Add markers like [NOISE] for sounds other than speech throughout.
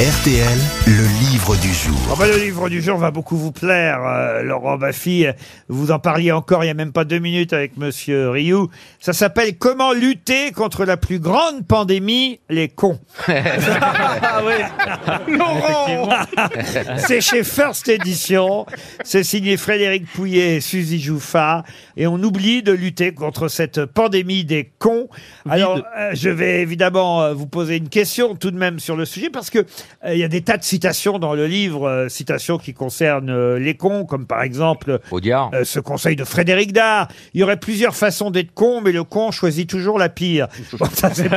RTL, le livre du jour. Oh le livre du jour va beaucoup vous plaire, euh, Laurent Baffy. Vous en parliez encore il y a même pas deux minutes avec Monsieur Rioux. Ça s'appelle Comment lutter contre la plus grande pandémie, les cons. [LAUGHS] Ah C'est chez First Edition. C'est signé Frédéric Pouillet et Suzy Jouffa. Et on oublie de lutter contre cette pandémie des cons. Alors, euh, je vais évidemment euh, vous poser une question tout de même sur le sujet parce que euh, il y a des tas de citations dans le livre, euh, citations qui concernent euh, les cons, comme par exemple Audiard. euh, ce conseil de Frédéric Dard. Il y aurait plusieurs façons d'être con, mais le con choisit toujours la pire. [LAUGHS] Bon, ça, c'est-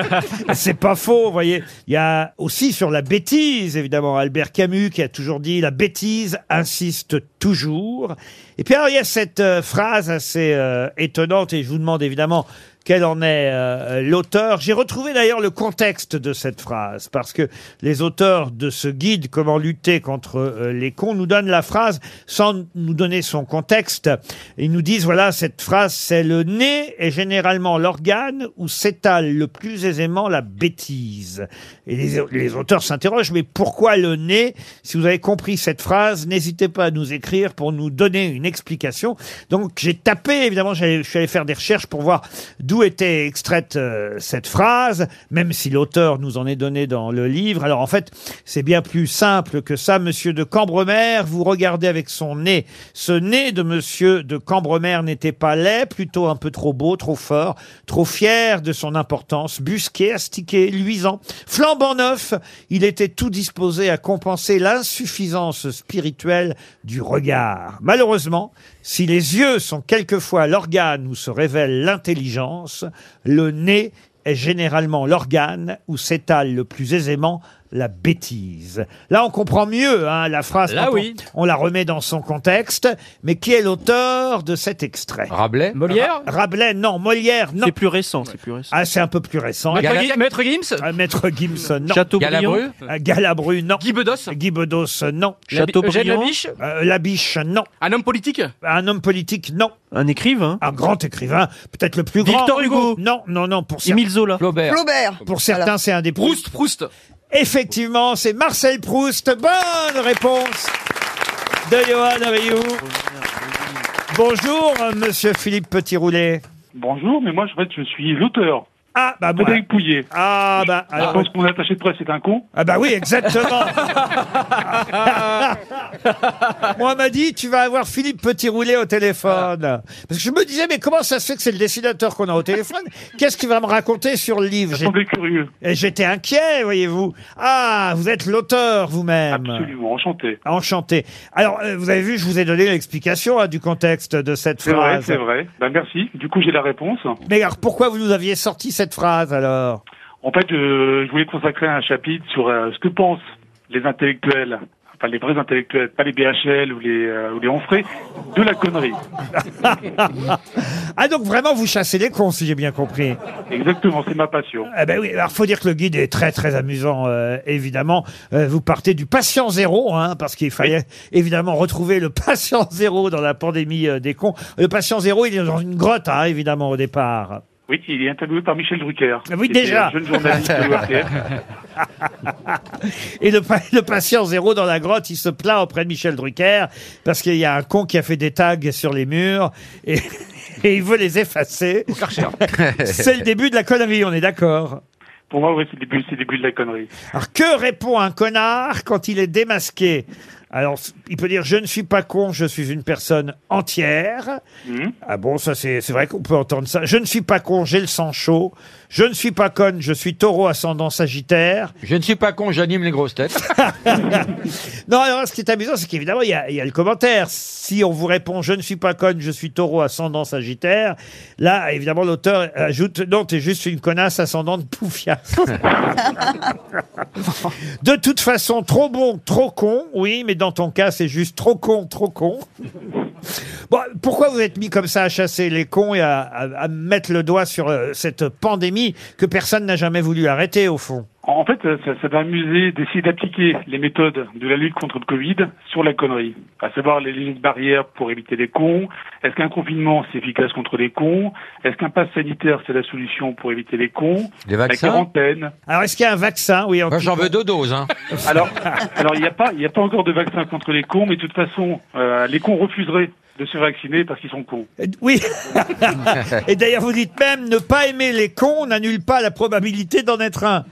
c'est pas faux, vous voyez. Il y a aussi sur la bêtise, évidemment, Albert Camus qui a toujours dit la bêtise insiste toujours. Et puis alors, il y a cette euh, phrase assez euh, étonnante, et je vous demande évidemment quel en est euh, l'auteur. J'ai retrouvé d'ailleurs le contexte de cette phrase, parce que les auteurs de ce guide Comment lutter contre euh, les cons nous donnent la phrase sans nous donner son contexte. Ils nous disent, voilà, cette phrase, c'est le nez est généralement l'organe où s'étale le plus aisément la bêtise. Et les, auteurs s'interrogent, mais pourquoi le nez? Si vous avez compris cette phrase, n'hésitez pas à nous écrire pour nous donner une explication. Donc j'ai tapé, évidemment, je suis allé faire des recherches pour voir était extraite euh, cette phrase, même si l'auteur nous en est donné dans le livre. Alors en fait, c'est bien plus simple que ça. Monsieur de Cambremer, vous regardez avec son nez. Ce nez de monsieur de Cambremer n'était pas laid, plutôt un peu trop beau, trop fort, trop fier de son importance, busqué, astiqué, luisant, flambant neuf. Il était tout disposé à compenser l'insuffisance spirituelle du regard. Malheureusement, si les yeux sont quelquefois l'organe où se révèle l'intelligence, le nez est généralement l'organe où s'étale le plus aisément la bêtise. Là, on comprend mieux hein, la phrase Là, quand on- oui. on, la remet dans son contexte. Mais qui est l'auteur de cet extrait Rabelais. Molière Rabelais, non. Molière, non. C'est plus récent, c'est plus récent. Ah, c'est un peu plus récent. Maître, Gala- Gui- Maître Gims Ah, Maître Gimson, non. Chateaubriand. Galabru. Euh, Galabru, non. Guy Bedos Guy Bedos, non. Chateaubriand. Eugène Labiche Euh, Labiche, non. Un homme politique Un homme politique, non. Un écrivain. Un grand écrivain, peut-être le plus grand. Victor Hugo. Non, non, non. Pour, cer- Émile Zola. Flaubert. Flaubert. pour certains, c'est un des plus. Proust Proust Effectivement, c'est Marcel Proust. Bonne réponse de Johan Rioux. Bonjour, euh, monsieur Philippe Petit-Roulet. Bonjour, mais moi, je suis l'auteur. Ah, bah, bon. Frédéric Pouillet. Ah, bah, Je alors. pense que mon attaché de presse est un con. Ah, bah oui, exactement. [LAUGHS] Moi, on m'a dit, tu vas avoir Philippe Petit-Roulet au téléphone. Parce que je me disais, mais comment ça se fait que c'est le dessinateur qu'on a au téléphone? [LAUGHS] Qu'est-ce qu'il va me raconter sur le livre? J'ai- semblait curieux. Et J'étais inquiet, voyez-vous. Ah, vous êtes l'auteur vous-même. Absolument, enchanté. Enchanté. Alors, euh, vous avez vu, je vous ai donné l'explication hein, du contexte de cette C'est vrai, phrase. c'est vrai. Ben, merci. Du coup, j'ai la réponse. Mais alors, pourquoi vous nous aviez sorti cette phrase alors En fait, je, je voulais consacrer un chapitre sur euh, ce que pensent les intellectuels, enfin les vrais intellectuels, pas les BHL ou les, euh, ou les Onfray, de la connerie. [LAUGHS] Ah, donc vraiment, vous chassez les cons, si j'ai bien compris. Exactement, c'est ma passion. Eh ben oui, alors faut dire que le guide est très très amusant, euh, évidemment. Euh, vous partez du patient zéro, hein, parce qu'il fallait évidemment retrouver le [LAUGHS] patient zéro dans la pandémie des cons. Le patient zéro, il est dans une grotte, hein, évidemment, au départ. Oui, il est interviewé par Michel Drucker. Ah oui, qui était déjà. un jeune journaliste de. [LAUGHS] Et le, pa- le patient zéro dans la grotte, il se plaint auprès de Michel Drucker parce qu'il y a un con qui a fait des tags sur les murs et, [LAUGHS] et il veut les effacer. [LAUGHS] C'est le début de la connerie, on est d'accord? Pour moi, oui, c'est le début, c'est le début de la connerie. Alors que répond un connard quand il est démasqué? Alors, il peut dire je ne suis pas con, je suis une personne entière. Mhm. Ah bon, ça c'est c'est vrai qu'on peut entendre ça. Je ne suis pas con, j'ai le sang chaud. Je ne suis pas conne, je suis taureau ascendant sagittaire. Je ne suis pas con, j'anime les grosses têtes. [LAUGHS] Non, alors ce qui est amusant, c'est qu'évidemment, il y a, il y a le commentaire. Si on vous répond je ne suis pas conne, je suis taureau ascendant sagittaire, là, évidemment, l'auteur ajoute non, t'es juste une connasse ascendante poufiasse. [LAUGHS] De toute façon, trop bon, trop con, oui, mais dans ton cas, c'est juste trop con, trop con. Pourquoi vous êtes mis comme ça à chasser les cons et à mettre le doigt sur euh, cette pandémie que personne n'a jamais voulu arrêter, au fond? En fait, ça, ça va amuser d'essayer d'appliquer les méthodes de la lutte contre le Covid sur la connerie. À savoir les lignes de barrières pour éviter les cons. Est-ce qu'un confinement, c'est efficace contre les cons? Est-ce qu'un pass sanitaire, c'est la solution pour éviter les cons? Les La vaccins? quarantaine. Alors, est-ce qu'il y a un vaccin? Oui, en Moi, tout j'en cas. veux deux doses. Hein. Alors, alors il n'y a pas, il n'y a pas encore de vaccin contre les cons, mais de toute façon, euh, les cons refuseraient de se vacciner parce qu'ils sont cons. Oui. [LAUGHS] Et d'ailleurs, vous dites même ne pas aimer les cons n'annule pas la probabilité d'en être un.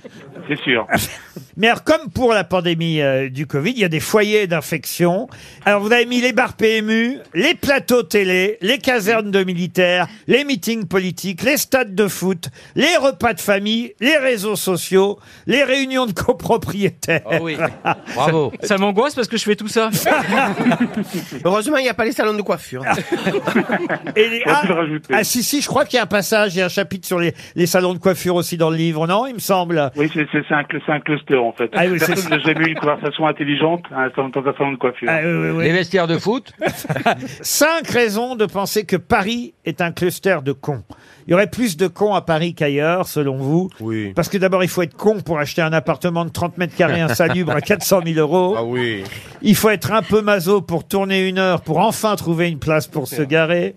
C'est sûr. [LAUGHS] Mais alors, comme pour la pandémie euh, du Covid, il y a des foyers d'infection. Alors, vous avez mis les bars PMU, les plateaux télé, les casernes de militaires, les meetings politiques, les stades de foot, les repas de famille, les réseaux sociaux, les réunions de copropriétaires. Oh oui. [LAUGHS] Bravo. Ça m'angoisse parce que je fais tout ça. [LAUGHS] Heureusement, il n'y a pas les salons de coiffure. [LAUGHS] Et les- ah, ah, si, si, je crois qu'il y a un passage, il y a un chapitre sur les, les salons de coiffure aussi dans le livre, non, il me semble Oui, c'est c'est- c'est un, cl- c'est un cluster en fait. Ah oui, c'est Personne n'a jamais eu une conversation intelligente dans un salon de coiffure. Ah, oui, oui, oui. Les vestiaires de foot [LAUGHS] Cinq raisons de penser que Paris est un cluster de cons. Il y aurait plus de cons à Paris qu'ailleurs, selon vous. Oui. Parce que d'abord, il faut être con pour acheter un appartement de 30 mètres carrés insalubre à 400 000 euros. Ah oui. Il faut être un peu maso pour tourner une heure pour enfin trouver une place pour se garer.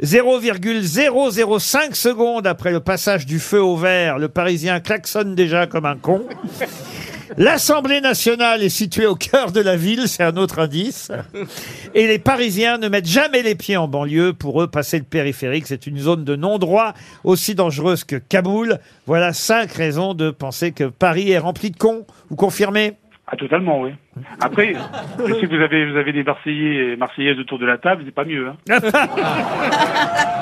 0,005 secondes après le passage du feu au vert, le Parisien klaxonne déjà comme un con. L'Assemblée nationale est située au cœur de la ville, c'est un autre indice. Et les Parisiens ne mettent jamais les pieds en banlieue. Pour eux, passer le périphérique, c'est une zone de non-droit aussi dangereuse que Kaboul. Voilà cinq raisons de penser que Paris est rempli de cons. Vous confirmez? Ah, totalement, oui. Après, je sais que vous avez, vous avez des Marseillais et Marseillaises autour de la table, c'est pas mieux. Hein. [LAUGHS]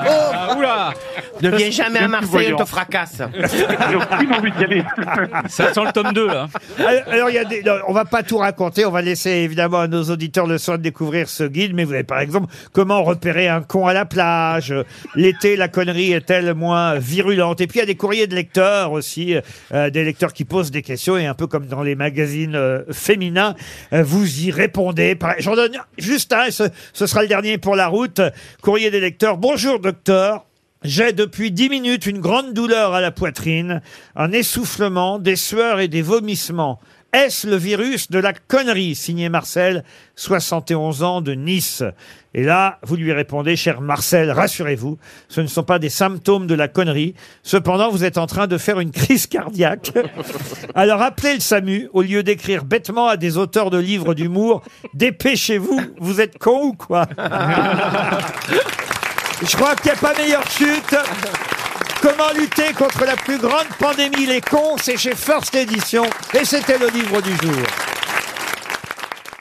Ah, oula Ne viens jamais à Marseille, on te fracasse. J'ai aucune envie d'y aller. [LAUGHS] Ça sent le tome 2 là. Alors, alors, il y a des, non, on va pas tout raconter. On va laisser évidemment à nos auditeurs le soin de découvrir ce guide. Mais vous avez par exemple comment repérer un con à la plage. L'été, la connerie est-elle moins virulente Et puis il y a des courriers de lecteurs aussi, euh, des lecteurs qui posent des questions et un peu comme dans les magazines euh, féminins, euh, vous y répondez. J'en donne juste un. Ce, ce sera le dernier pour la route. Courrier des lecteurs. Bonjour docteur. J'ai depuis dix minutes une grande douleur à la poitrine, un essoufflement, des sueurs et des vomissements. Est-ce le virus de la connerie? Signé Marcel, 71 ans de Nice. Et là, vous lui répondez, cher Marcel, rassurez-vous, ce ne sont pas des symptômes de la connerie. Cependant, vous êtes en train de faire une crise cardiaque. [LAUGHS] Alors appelez le SAMU au lieu d'écrire bêtement à des auteurs de livres d'humour. Dépêchez-vous, vous êtes con ou quoi? [LAUGHS] Je crois qu'il n'y a pas meilleure chute. Comment lutter contre la plus grande pandémie Les cons, c'est chez First Edition et c'était le livre du jour.